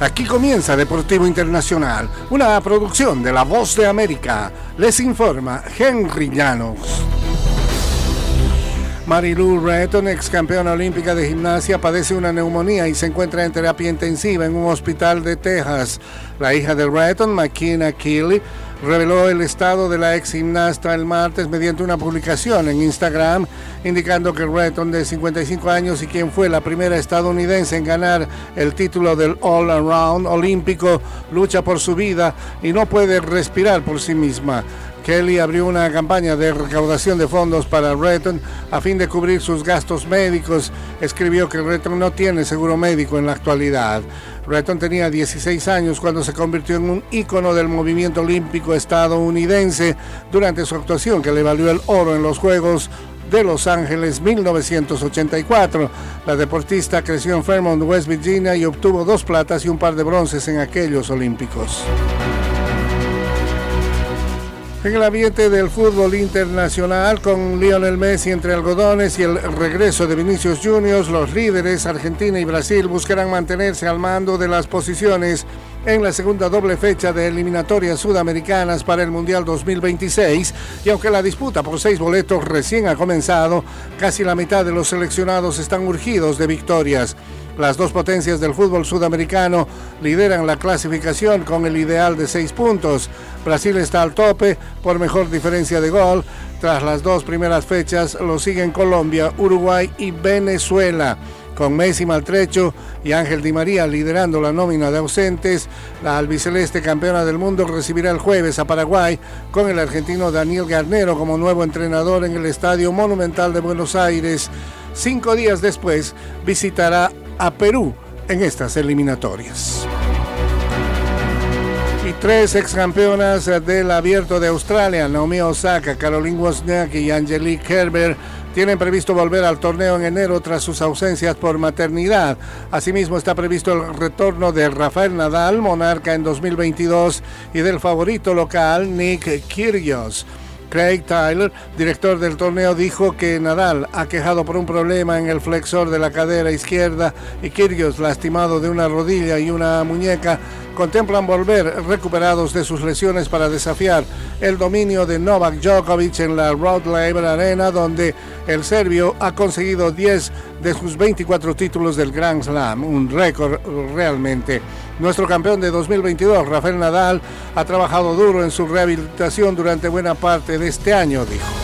Aquí comienza Deportivo Internacional, una producción de La Voz de América. Les informa Henry Llanos. Marilu Retton, ex campeona olímpica de gimnasia, padece una neumonía y se encuentra en terapia intensiva en un hospital de Texas. La hija de Retton, McKenna Keeley, reveló el estado de la ex gimnasta el martes mediante una publicación en Instagram indicando que Retton de 55 años y quien fue la primera estadounidense en ganar el título del All Around olímpico lucha por su vida y no puede respirar por sí misma. Kelly abrió una campaña de recaudación de fondos para Retton a fin de cubrir sus gastos médicos. Escribió que Retton no tiene seguro médico en la actualidad. Retton tenía 16 años cuando se convirtió en un ícono del movimiento olímpico estadounidense durante su actuación que le valió el oro en los Juegos de Los Ángeles 1984. La deportista creció en Fairmont, West Virginia y obtuvo dos platas y un par de bronces en aquellos Olímpicos. En el ambiente del fútbol internacional, con Lionel Messi entre algodones y el regreso de Vinicius Juniors, los líderes Argentina y Brasil buscarán mantenerse al mando de las posiciones en la segunda doble fecha de eliminatorias sudamericanas para el Mundial 2026 y aunque la disputa por seis boletos recién ha comenzado, casi la mitad de los seleccionados están urgidos de victorias. Las dos potencias del fútbol sudamericano lideran la clasificación con el ideal de seis puntos. Brasil está al tope por mejor diferencia de gol. Tras las dos primeras fechas lo siguen Colombia, Uruguay y Venezuela. Con Messi maltrecho y Ángel Di María liderando la nómina de ausentes, la albiceleste campeona del mundo recibirá el jueves a Paraguay con el argentino Daniel Garnero como nuevo entrenador en el Estadio Monumental de Buenos Aires. Cinco días después visitará a Perú en estas eliminatorias. Y tres ex campeonas del Abierto de Australia, Naomi Osaka, Caroline Wozniacki y Angelique Kerber, tienen previsto volver al torneo en enero tras sus ausencias por maternidad. Asimismo está previsto el retorno de Rafael Nadal, monarca en 2022, y del favorito local Nick Kyrgios. Craig Tyler, director del torneo, dijo que Nadal ha quejado por un problema en el flexor de la cadera izquierda y Kyrgios, lastimado de una rodilla y una muñeca, contemplan volver recuperados de sus lesiones para desafiar el dominio de Novak Djokovic en la Rod Laver Arena, donde el serbio ha conseguido 10 de sus 24 títulos del Grand Slam, un récord realmente. Nuestro campeón de 2022, Rafael Nadal, ha trabajado duro en su rehabilitación durante buena parte de este año, dijo.